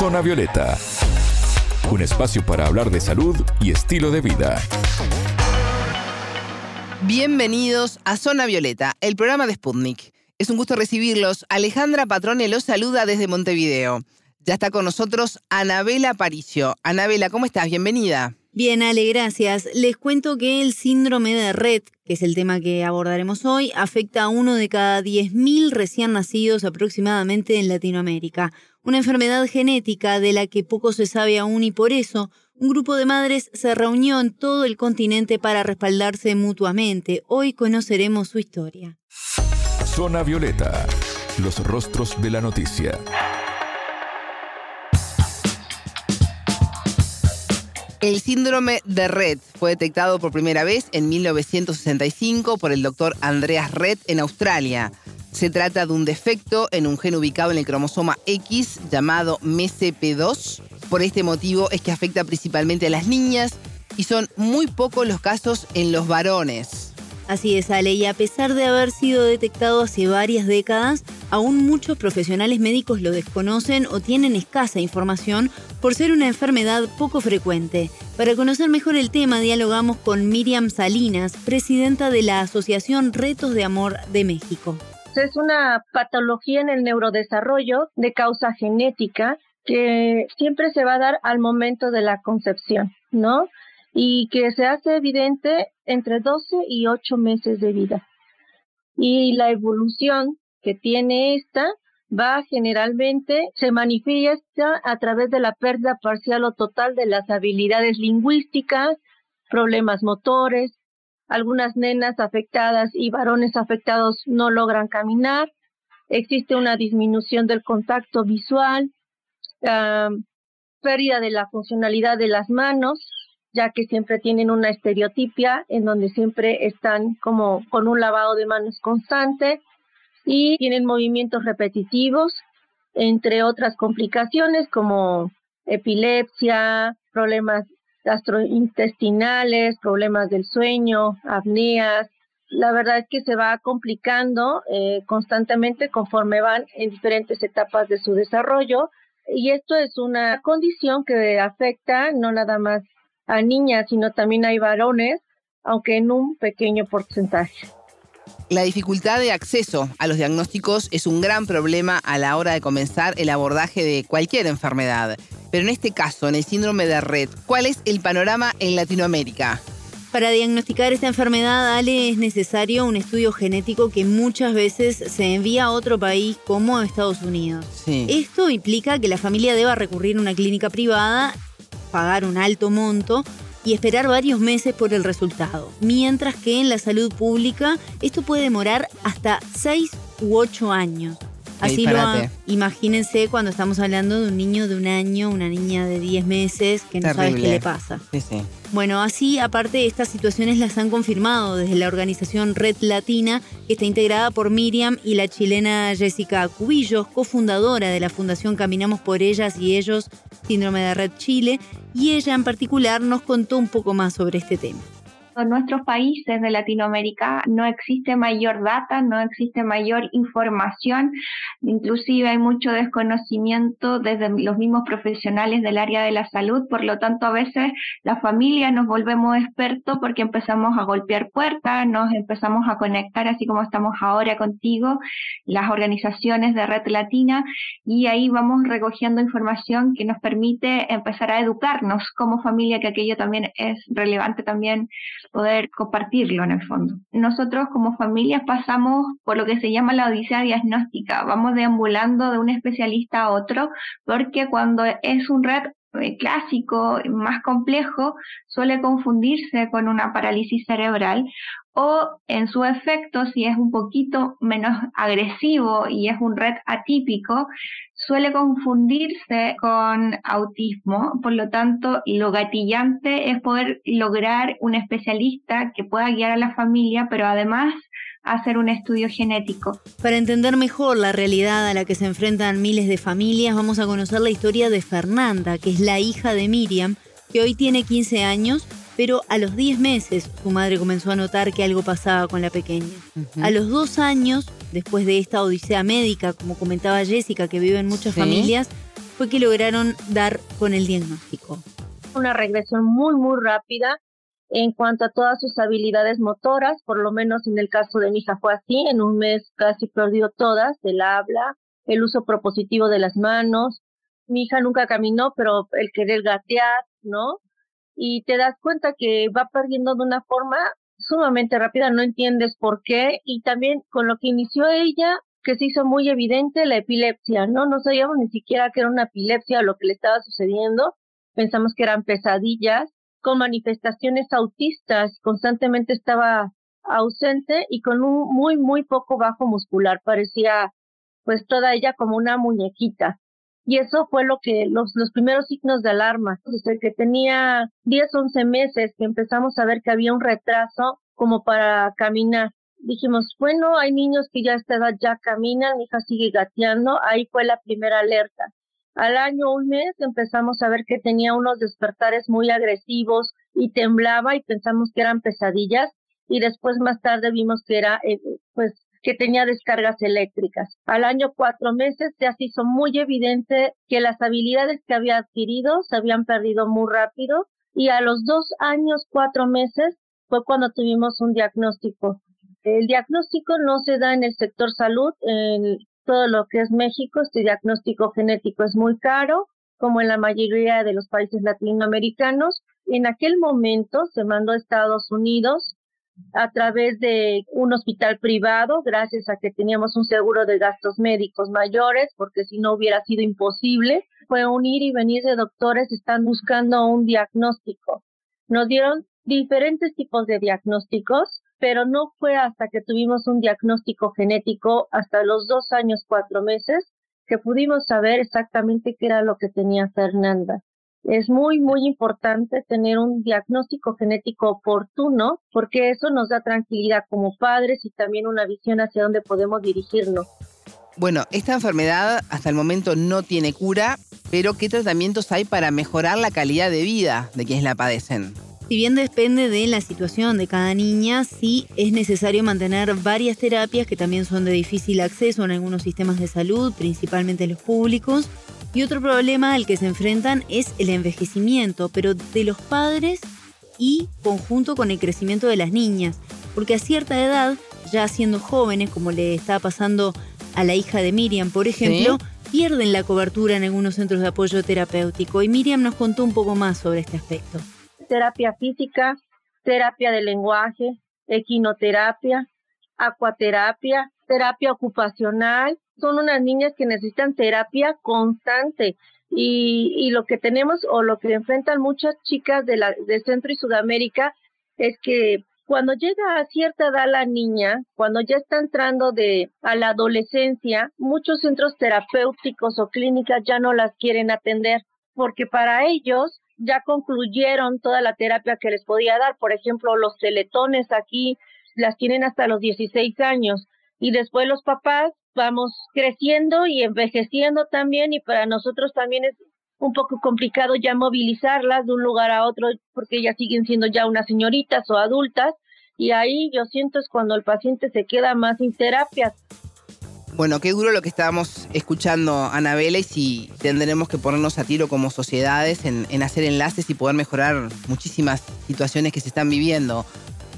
Zona Violeta, un espacio para hablar de salud y estilo de vida. Bienvenidos a Zona Violeta, el programa de Sputnik. Es un gusto recibirlos. Alejandra Patrone los saluda desde Montevideo. Ya está con nosotros Anabela Paricio. Anabela, ¿cómo estás? Bienvenida. Bien, Ale, gracias. Les cuento que el síndrome de Red, que es el tema que abordaremos hoy, afecta a uno de cada 10.000 recién nacidos aproximadamente en Latinoamérica. Una enfermedad genética de la que poco se sabe aún y por eso un grupo de madres se reunió en todo el continente para respaldarse mutuamente. Hoy conoceremos su historia. Zona Violeta, los rostros de la noticia. El síndrome de Red fue detectado por primera vez en 1965 por el doctor Andreas Red en Australia. Se trata de un defecto en un gen ubicado en el cromosoma X llamado MCP2. Por este motivo es que afecta principalmente a las niñas y son muy pocos los casos en los varones. Así es, Ale, y a pesar de haber sido detectado hace varias décadas, aún muchos profesionales médicos lo desconocen o tienen escasa información por ser una enfermedad poco frecuente. Para conocer mejor el tema, dialogamos con Miriam Salinas, presidenta de la Asociación Retos de Amor de México. Es una patología en el neurodesarrollo de causa genética que siempre se va a dar al momento de la concepción, ¿no? Y que se hace evidente entre 12 y 8 meses de vida. Y la evolución que tiene esta va generalmente, se manifiesta a través de la pérdida parcial o total de las habilidades lingüísticas, problemas motores, algunas nenas afectadas y varones afectados no logran caminar, existe una disminución del contacto visual, pérdida de la funcionalidad de las manos, ya que siempre tienen una estereotipia en donde siempre están como con un lavado de manos constante y tienen movimientos repetitivos, entre otras complicaciones como epilepsia, problemas gastrointestinales, problemas del sueño, apneas. La verdad es que se va complicando eh, constantemente conforme van en diferentes etapas de su desarrollo y esto es una condición que afecta no nada más a niñas, sino también hay varones, aunque en un pequeño porcentaje. La dificultad de acceso a los diagnósticos es un gran problema a la hora de comenzar el abordaje de cualquier enfermedad. Pero en este caso, en el síndrome de Red, ¿cuál es el panorama en Latinoamérica? Para diagnosticar esta enfermedad, Ale, es necesario un estudio genético que muchas veces se envía a otro país como a Estados Unidos. Esto implica que la familia deba recurrir a una clínica privada, pagar un alto monto y esperar varios meses por el resultado. Mientras que en la salud pública esto puede demorar hasta 6 u 8 años. Así lo imagínense cuando estamos hablando de un niño de un año, una niña de 10 meses que no sabe qué le pasa. Bueno, así aparte estas situaciones las han confirmado desde la organización Red Latina, que está integrada por Miriam y la chilena Jessica Cubillos, cofundadora de la Fundación Caminamos por Ellas y Ellos, Síndrome de Red Chile, y ella en particular nos contó un poco más sobre este tema. Nuestros países de Latinoamérica no existe mayor data, no existe mayor información, inclusive hay mucho desconocimiento desde los mismos profesionales del área de la salud, por lo tanto a veces la familia nos volvemos expertos porque empezamos a golpear puertas, nos empezamos a conectar así como estamos ahora contigo, las organizaciones de Red Latina, y ahí vamos recogiendo información que nos permite empezar a educarnos como familia, que aquello también es relevante también poder compartirlo en el fondo. Nosotros como familias pasamos por lo que se llama la odisea diagnóstica, vamos deambulando de un especialista a otro, porque cuando es un red clásico, más complejo, suele confundirse con una parálisis cerebral o en su efecto, si es un poquito menos agresivo y es un red atípico, suele confundirse con autismo. Por lo tanto, lo gatillante es poder lograr un especialista que pueda guiar a la familia, pero además hacer un estudio genético. Para entender mejor la realidad a la que se enfrentan miles de familias, vamos a conocer la historia de Fernanda, que es la hija de Miriam, que hoy tiene 15 años, pero a los 10 meses su madre comenzó a notar que algo pasaba con la pequeña. A los dos años, después de esta odisea médica, como comentaba Jessica, que vive en muchas familias, fue que lograron dar con el diagnóstico? Una regresión muy, muy rápida en cuanto a todas sus habilidades motoras, por lo menos en el caso de mi hija fue así, en un mes casi perdió todas, el habla, el uso propositivo de las manos, mi hija nunca caminó, pero el querer gatear, ¿no? Y te das cuenta que va perdiendo de una forma sumamente rápida, no entiendes por qué, y también con lo que inició ella, que se hizo muy evidente la epilepsia, ¿no? No sabíamos ni siquiera que era una epilepsia o lo que le estaba sucediendo, pensamos que eran pesadillas, con manifestaciones autistas, constantemente estaba ausente y con un muy, muy poco bajo muscular, parecía pues toda ella como una muñequita. Y eso fue lo que los, los primeros signos de alarma, desde que tenía 10, 11 meses que empezamos a ver que había un retraso como para caminar. Dijimos, bueno, hay niños que ya esta edad ya caminan, mi hija sigue gateando, ahí fue la primera alerta. Al año, un mes, empezamos a ver que tenía unos despertares muy agresivos y temblaba y pensamos que eran pesadillas y después más tarde vimos que era, eh, pues, que tenía descargas eléctricas. Al año cuatro meses ya se hizo muy evidente que las habilidades que había adquirido se habían perdido muy rápido y a los dos años, cuatro meses fue cuando tuvimos un diagnóstico. El diagnóstico no se da en el sector salud, en todo lo que es México, este diagnóstico genético es muy caro, como en la mayoría de los países latinoamericanos. En aquel momento se mandó a Estados Unidos a través de un hospital privado, gracias a que teníamos un seguro de gastos médicos mayores, porque si no hubiera sido imposible. Fue un ir y venir de doctores, están buscando un diagnóstico. Nos dieron diferentes tipos de diagnósticos, pero no fue hasta que tuvimos un diagnóstico genético, hasta los dos años, cuatro meses, que pudimos saber exactamente qué era lo que tenía Fernanda. Es muy, muy importante tener un diagnóstico genético oportuno porque eso nos da tranquilidad como padres y también una visión hacia dónde podemos dirigirnos. Bueno, esta enfermedad hasta el momento no tiene cura, pero ¿qué tratamientos hay para mejorar la calidad de vida de quienes la padecen? Si bien depende de la situación de cada niña, sí es necesario mantener varias terapias que también son de difícil acceso en algunos sistemas de salud, principalmente los públicos, y otro problema al que se enfrentan es el envejecimiento, pero de los padres y conjunto con el crecimiento de las niñas, porque a cierta edad, ya siendo jóvenes, como le está pasando a la hija de Miriam, por ejemplo, pierden la cobertura en algunos centros de apoyo terapéutico. Y Miriam nos contó un poco más sobre este aspecto. Terapia física, terapia de lenguaje, equinoterapia, acuaterapia, terapia ocupacional, son unas niñas que necesitan terapia constante. Y, y lo que tenemos o lo que enfrentan muchas chicas de, la, de Centro y Sudamérica es que cuando llega a cierta edad la niña, cuando ya está entrando de a la adolescencia, muchos centros terapéuticos o clínicas ya no las quieren atender porque para ellos ya concluyeron toda la terapia que les podía dar. Por ejemplo, los teletones aquí las tienen hasta los 16 años y después los papás vamos creciendo y envejeciendo también y para nosotros también es un poco complicado ya movilizarlas de un lugar a otro porque ellas siguen siendo ya unas señoritas o adultas y ahí yo siento es cuando el paciente se queda más sin terapia. Bueno, qué duro lo que estábamos escuchando, Anabela, y si tendremos que ponernos a tiro como sociedades en, hacer enlaces y poder mejorar muchísimas situaciones que se están viviendo.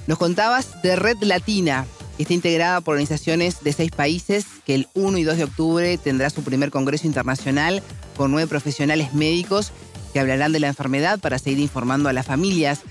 Nos contabas de Red Latina, Está integrada por organizaciones de seis países que el 1 y 2 de octubre tendrá su primer congreso internacional con nueve profesionales médicos que hablarán de la enfermedad para seguir informando a las familias.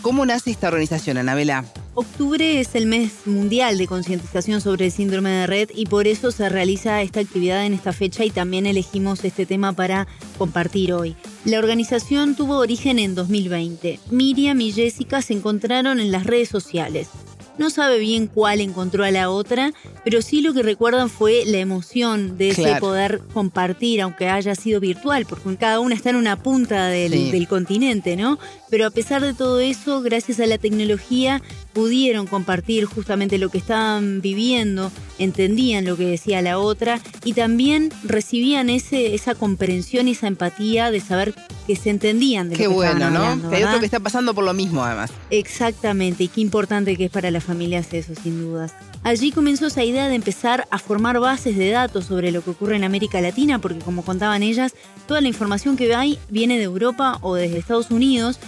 ¿Cómo nace esta organización, Anabela? Octubre es el mes mundial de concientización sobre el síndrome de Red y por eso se realiza esta actividad en esta fecha y también elegimos este tema para compartir hoy. La organización tuvo origen en 2020. Miriam y Jessica se encontraron en las redes sociales. No sabe bien cuál encontró a la otra, pero sí lo que recuerdan fue la emoción de ese poder compartir, aunque haya sido virtual, porque cada una está en una punta del, del continente, ¿no? Pero a pesar de todo eso, gracias a la tecnología, pudieron compartir justamente lo que estaban viviendo, entendían lo que decía la otra y también recibían ese, esa comprensión y esa empatía de saber que se entendían de qué lo que bueno, ¿no? que hay otro que está pasando por lo mismo además. Exactamente, y qué importante que es para las familias eso, sin dudas. Allí comenzó esa idea de empezar a formar bases de datos sobre lo que ocurre en América Latina, porque como contaban ellas, toda la información que hay viene de Europa o desde Estados Unidos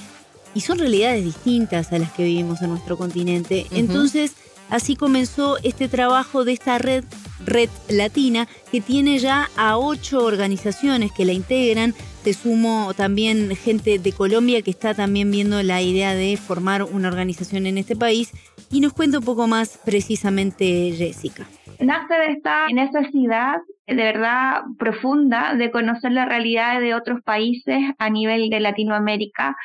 y son realidades distintas a las que vivimos en nuestro continente. Entonces, así comenzó este trabajo de esta red, Red Latina, que tiene ya a ocho organizaciones que la integran. Se sumo también gente de Colombia que está también viendo la idea de formar una organización en este país. Y nos cuenta un poco más precisamente Jessica. Nace de esta necesidad de verdad profunda de conocer la realidad de otros países a nivel de Latinoamérica,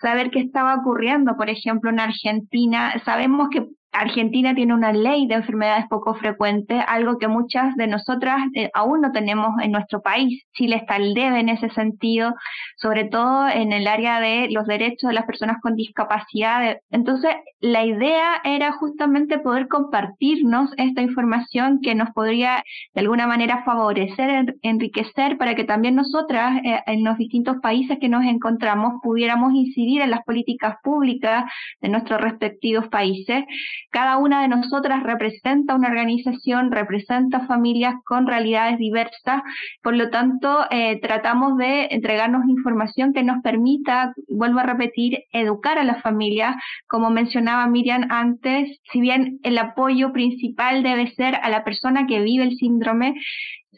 saber qué estaba ocurriendo, por ejemplo, en Argentina. Sabemos que Argentina tiene una ley de enfermedades poco frecuentes, algo que muchas de nosotras eh, aún no tenemos en nuestro país. Chile está al debe en ese sentido, sobre todo en el área de los derechos de las personas con discapacidad. Entonces, la idea era justamente poder compartirnos esta información que nos podría de alguna manera favorecer, enriquecer, para que también nosotras eh, en los distintos países que nos encontramos pudiéramos incidir en las políticas públicas de nuestros respectivos países cada una de nosotras representa una organización, representa familias con realidades diversas, por lo tanto, eh, tratamos de entregarnos información que nos permita, vuelvo a repetir, educar a las familias. Como mencionaba Miriam antes, si bien el apoyo principal debe ser a la persona que vive el síndrome,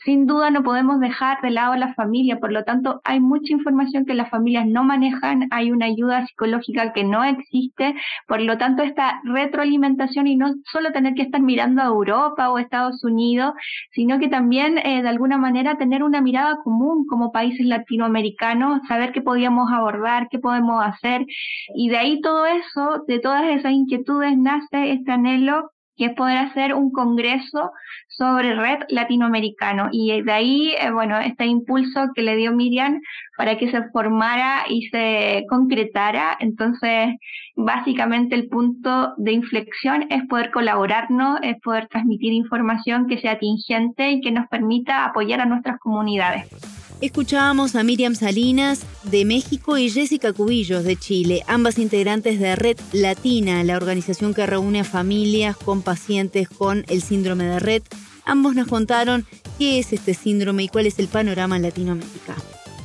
sin duda no podemos dejar de lado a la familia, por lo tanto hay mucha información que las familias no manejan, hay una ayuda psicológica que no existe, por lo tanto esta retroalimentación y no solo tener que estar mirando a Europa o Estados Unidos, sino que también eh, de alguna manera tener una mirada común como países latinoamericanos, saber qué podíamos abordar, qué podemos hacer. Y de ahí todo eso, de todas esas inquietudes nace este anhelo que es poder hacer un congreso sobre red latinoamericano. Y de ahí, eh, bueno, este impulso que le dio Miriam para que se formara y se concretara. Entonces, básicamente el punto de inflexión es poder colaborarnos, es poder transmitir información que sea tingente y que nos permita apoyar a nuestras comunidades. Escuchábamos a Miriam Salinas de México y Jessica Cubillos de Chile, ambas integrantes de Red Latina, la organización que reúne a familias con pacientes con el síndrome de Red. Ambos nos contaron qué es este síndrome y cuál es el panorama en Latinoamérica.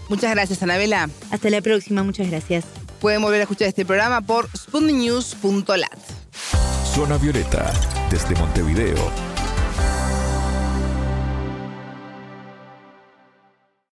Muchas gracias, Anabela. Hasta la próxima, muchas gracias. Pueden volver a escuchar este programa por spunnews.lat. Zona Violeta, desde Montevideo,